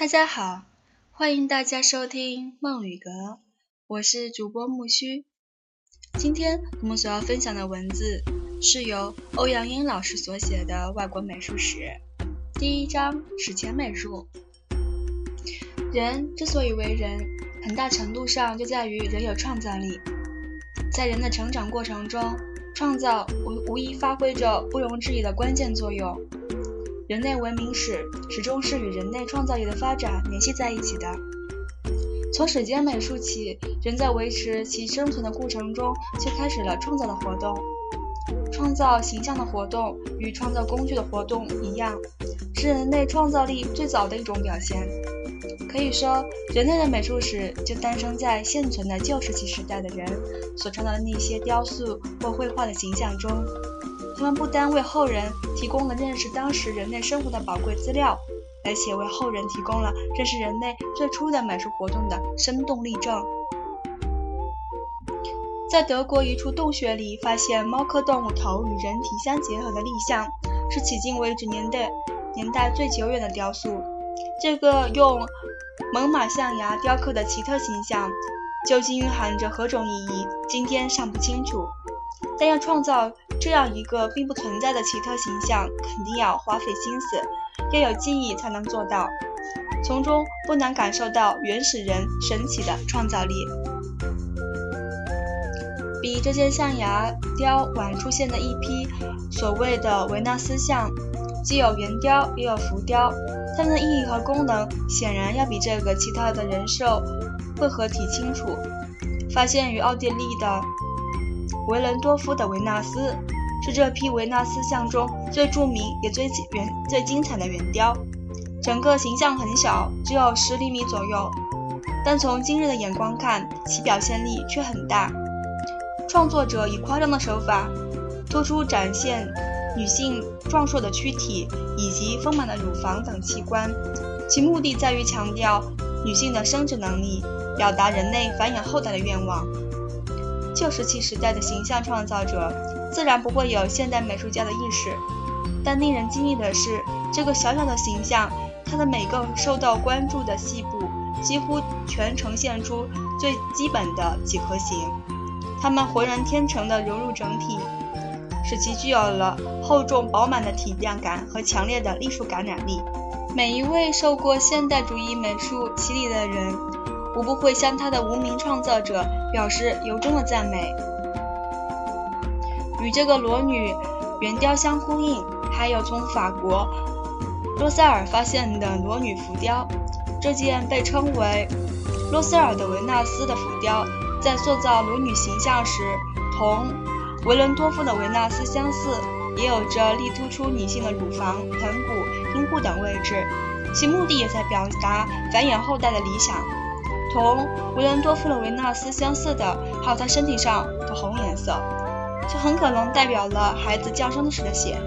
大家好，欢迎大家收听梦旅阁，我是主播木须。今天我们所要分享的文字是由欧阳英老师所写的《外国美术史》第一章史前美术。人之所以为人，很大程度上就在于人有创造力。在人的成长过程中，创造无无疑发挥着不容置疑的关键作用。人类文明史始终是与人类创造力的发展联系在一起的。从史前美术起，人在维持其生存的过程中就开始了创造的活动。创造形象的活动与创造工具的活动一样，是人类创造力最早的一种表现。可以说，人类的美术史就诞生在现存的旧石器时代的人所创造的那些雕塑或绘画的形象中。他们不单为后人提供了认识当时人类生活的宝贵资料，而且为后人提供了认识人类最初的美术活动的生动例证。在德国一处洞穴里发现猫科动物头与人体相结合的立像，是迄今为止年代年代最久远的雕塑。这个用猛犸象牙雕刻的奇特形象，究竟蕴含着何种意义，今天尚不清楚。但要创造这样一个并不存在的奇特形象，肯定要花费心思，要有技艺才能做到。从中不难感受到原始人神奇的创造力。比这件象牙雕晚出现的一批所谓的维纳斯像，既有圆雕也有浮雕，它们的意义和功能显然要比这个奇特的人兽会合体清楚。发现于奥地利的。维伦多夫的维纳斯是这批维纳斯像中最著名也最圆、最精彩的圆雕。整个形象很小，只有十厘米左右，但从今日的眼光看，其表现力却很大。创作者以夸张的手法，突出展现女性壮硕的躯体以及丰满的乳房等器官，其目的在于强调女性的生殖能力，表达人类繁衍后代的愿望。旧石器时代的形象创造者，自然不会有现代美术家的意识。但令人惊异的是，这个小小的形象，它的每个受到关注的细部，几乎全呈现出最基本的几何形。它们浑然天成地融入整体，使其具有了厚重饱满的体量感和强烈的艺术感染力。每一位受过现代主义美术洗礼的人，无不会向他的无名创造者。表示由衷的赞美。与这个裸女圆雕相呼应，还有从法国洛塞尔发现的裸女浮雕。这件被称为洛塞尔的维纳斯的浮雕，在塑造裸女形象时，同维伦多夫的维纳斯相似，也有着力突出女性的乳房、盆骨、阴部等位置，其目的也在表达繁衍后代的理想。同维伦多夫的维纳斯相似的，还有他身体上的红颜色，这很可能代表了孩子降生时的血。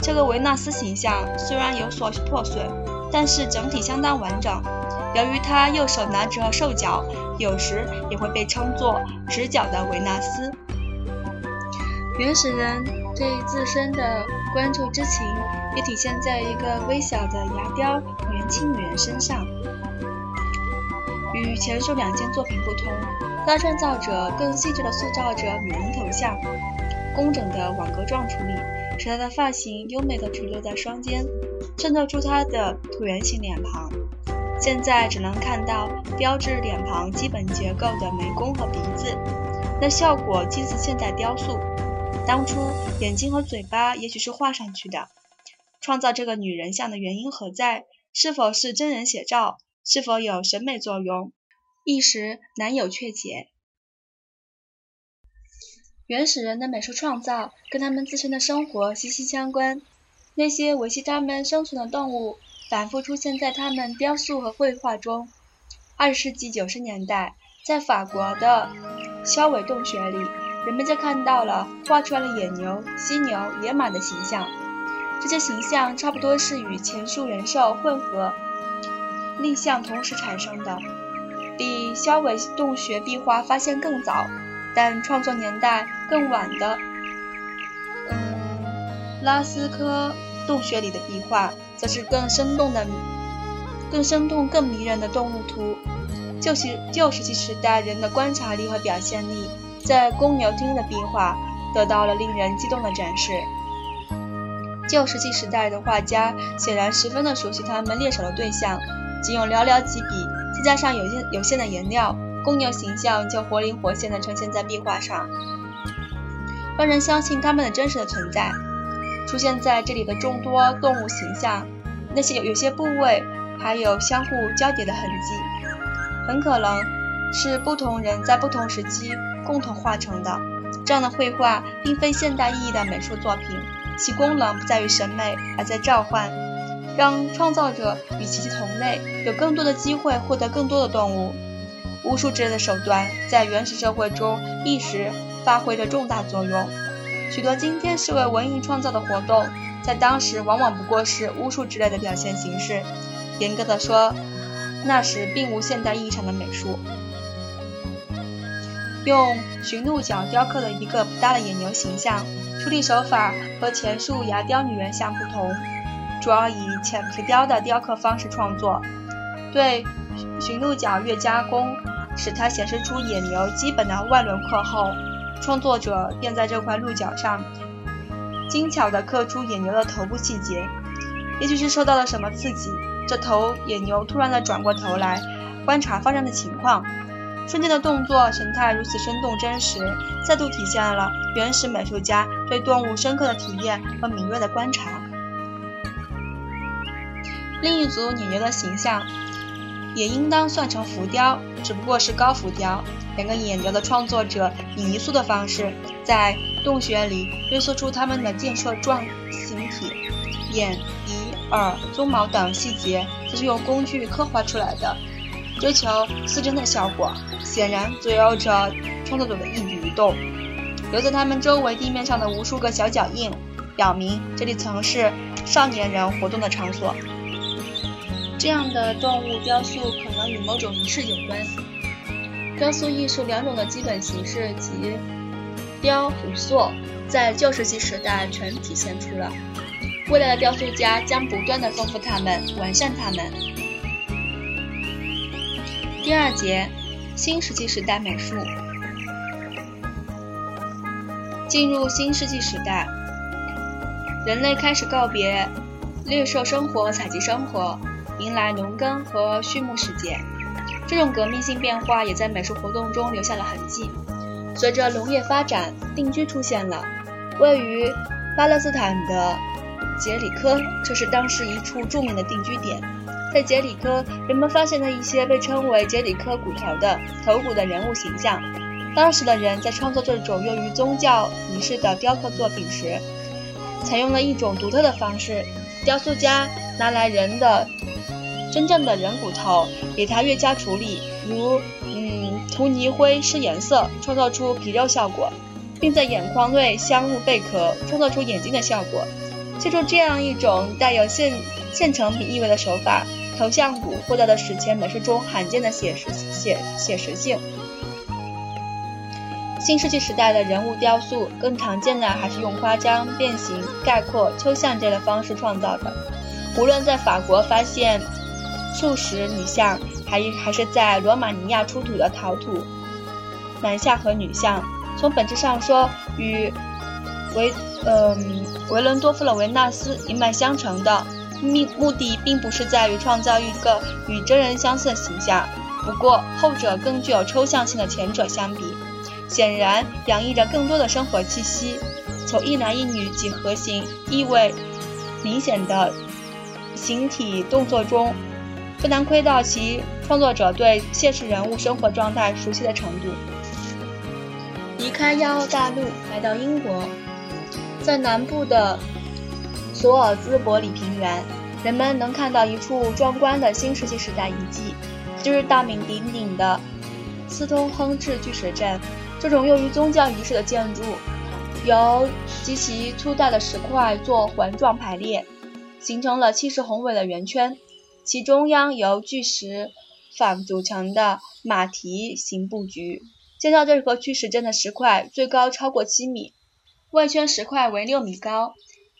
这个维纳斯形象虽然有所破损，但是整体相当完整。由于他右手拿着兽角，有时也会被称作直角的维纳斯。原始人对自身的关注之情，也体现在一个微小的牙雕年轻女人身上。与前述两件作品不同，它创造者更细致地塑造着女人头像，工整的网格状处理使她的发型优美地垂落在双肩，衬托出她的椭圆形脸庞。现在只能看到标志脸庞基本结构的眉弓和鼻子，那效果近似现代雕塑。当初眼睛和嘴巴也许是画上去的。创造这个女人像的原因何在？是否是真人写照？是否有审美作用，一时难有确解。原始人的美术创造跟他们自身的生活息息相关。那些维系他们生存的动物，反复出现在他们雕塑和绘画中。二十世纪九十年代，在法国的肖韦洞穴里，人们就看到了画出来的野牛、犀牛、野马的形象。这些形象差不多是与前述人兽混合。立像同时产生的，比肖韦洞穴壁画发现更早，但创作年代更晚的，嗯，拉斯科洞穴里的壁画，则是更生动的更生动、更迷人的动物图。旧时旧石器时代人的观察力和表现力，在公牛厅的壁画得到了令人激动的展示。旧石器时代的画家显然十分的熟悉他们猎手的对象，仅用寥寥几笔，加上有限有限的颜料，公牛形象就活灵活现地呈现在壁画上，让人相信他们的真实的存在。出现在这里的众多动物形象，那些有有些部位还有相互交叠的痕迹，很可能是不同人在不同时期共同画成的。这样的绘画并非现代意义的美术作品，其功能不在于审美，而在召唤，让创造者与其同类有更多的机会获得更多的动物。巫术之类的手段在原始社会中一时发挥着重大作用。许多今天视为文艺创造的活动，在当时往往不过是巫术之类的表现形式。严格的说，那时并无现代意义上的美术。用驯鹿角雕刻了一个不大的野牛形象，处理手法和前述牙雕女人像不同，主要以浅浮雕的雕刻方式创作，对驯鹿角越加工，使它显示出野牛基本的外轮廓后。创作者便在这块鹿角上精巧地刻出野牛的头部细节，也许是受到了什么刺激，这头野牛突然地转过头来观察发生的情况，瞬间的动作神态如此生动真实，再度体现了原始美术家对动物深刻的体验和敏锐的观察。另一组野牛的形象也应当算成浮雕，只不过是高浮雕。两个野牛的创作者以泥塑的方式，在洞穴里约束出它们的健硕状形体，眼、鼻、耳、鬃毛等细节则是用工具刻画出来的，追求似真的效果，显然左右着创作者的一举一动。留在他们周围地面上的无数个小脚印，表明这里曾是少年人活动的场所。这样的动物雕塑可能与某种仪式有关。雕塑艺术两种的基本形式即雕与塑，在旧石器时代全体现出了。未来的雕塑家将不断的丰富它们，完善它们。第二节，新石器时代美术。进入新世纪时代，人类开始告别猎兽生活、采集生活，迎来农耕和畜牧时节。这种革命性变化也在美术活动中留下了痕迹。随着农业发展，定居出现了。位于巴勒斯坦的杰里科，这是当时一处著名的定居点。在杰里科，人们发现了一些被称为杰里科骨头的头骨的人物形象。当时的人在创作这种用于宗教仪式的雕刻作品时，采用了一种独特的方式。雕塑家拿来人的。真正的人骨头，给它越加处理，如嗯涂泥灰施颜色，创造出皮肉效果，并在眼眶内镶入贝壳，创造出眼睛的效果。借助这样一种带有现现成品意味的手法，头像骨获得了史前美术中罕见的写实写写实性。新世纪时代的人物雕塑，更常见的还是用夸张、变形、概括、抽象这类方式创造的。无论在法国发现。素食女像，还还是在罗马尼亚出土的陶土男像和女像，从本质上说，与维嗯维伦多夫的维纳斯一脉相承的。目目的并不是在于创造一个与真人相似的形象，不过后者更具有抽象性的前者相比，显然洋溢着更多的生活气息。从一男一女几何形意味明显的形体动作中。不难窥到其创作者对现实人物生活状态熟悉的程度。离开亚欧大陆，来到英国，在南部的索尔兹伯里平原，人们能看到一处壮观的新石器时代遗迹，就是大名鼎鼎的斯通亨治巨石阵。这种用于宗教仪式的建筑，由极其粗大的石块做环状排列，形成了气势宏伟的圆圈。其中央由巨石坊组成的马蹄形布局，建造这个巨石阵的石块最高超过七米，外圈石块为六米高，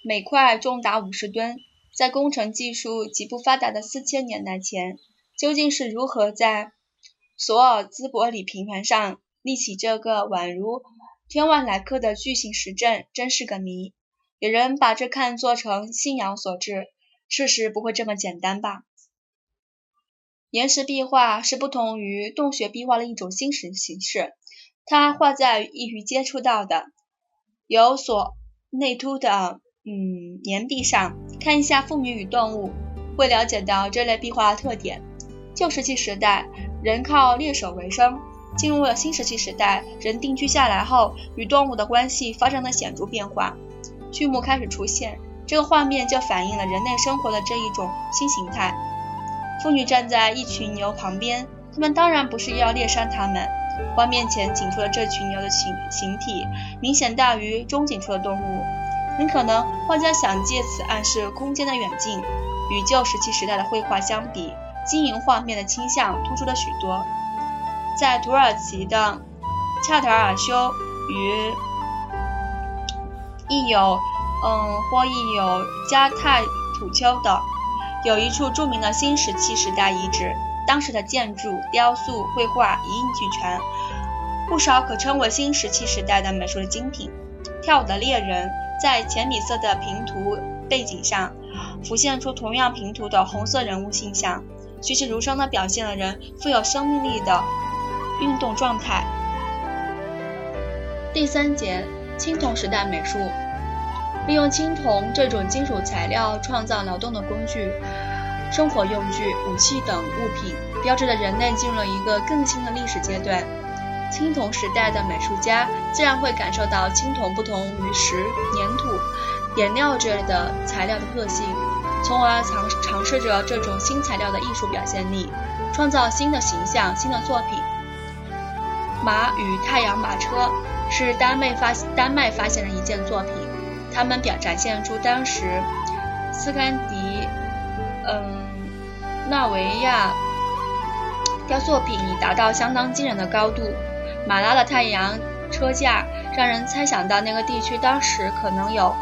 每块重达五十吨。在工程技术极不发达的四千年代前，究竟是如何在索尔兹伯里平原上立起这个宛如天外来客的巨型石阵，真是个谜。有人把这看作成信仰所致，事实不会这么简单吧？岩石壁画是不同于洞穴壁画的一种新石形式，它画在易于接触到的、有所内凸的嗯岩壁上。看一下妇女与动物，会了解到这类壁画的特点。旧石器时代，人靠猎手为生；进入了新石器时代，人定居下来后，与动物的关系发生了显著变化，畜牧开始出现。这个画面就反映了人类生活的这一种新形态。妇女站在一群牛旁边，她们当然不是要猎杀它们。画面前景处的这群牛的形形体明显大于中景处的动物，很可能画家想借此暗示空间的远近。与旧石器时代的绘画相比，经营画面的倾向突出了许多。在土耳其的恰塔尔修与亦有嗯或亦有加泰土丘的。有一处著名的新石器时代遗址，当时的建筑、雕塑、绘画一应俱全，不少可称为新石器时代的美术的精品。跳舞的猎人在浅米色的平涂背景上，浮现出同样平涂的红色人物形象，栩栩如生地表现了人富有生命力的运动状态。第三节，青铜时代美术。利用青铜这种金属材料创造劳动的工具、生活用具、武器等物品，标志着人类进入了一个更新的历史阶段。青铜时代的美术家自然会感受到青铜不同于石、粘土、颜料之类的材料的特性，从而尝尝试着这种新材料的艺术表现力，创造新的形象、新的作品。马与太阳马车是丹麦发丹麦发现的一件作品。他们表展现出当时斯堪迪嗯纳维亚雕塑品已达到相当惊人的高度。马拉的太阳车架让人猜想到那个地区当时可能有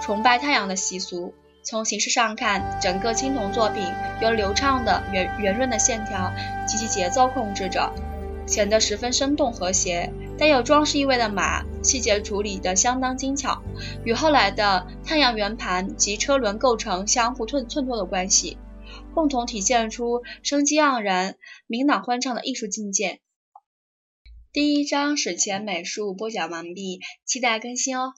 崇拜太阳的习俗。从形式上看，整个青铜作品由流畅的圆圆润的线条及其节奏控制着，显得十分生动和谐。带有装饰意味的马，细节处理得相当精巧，与后来的太阳圆盘及车轮构成相互衬衬托的关系，共同体现出生机盎然、明朗欢畅的艺术境界。第一章史前美术播讲完毕，期待更新哦。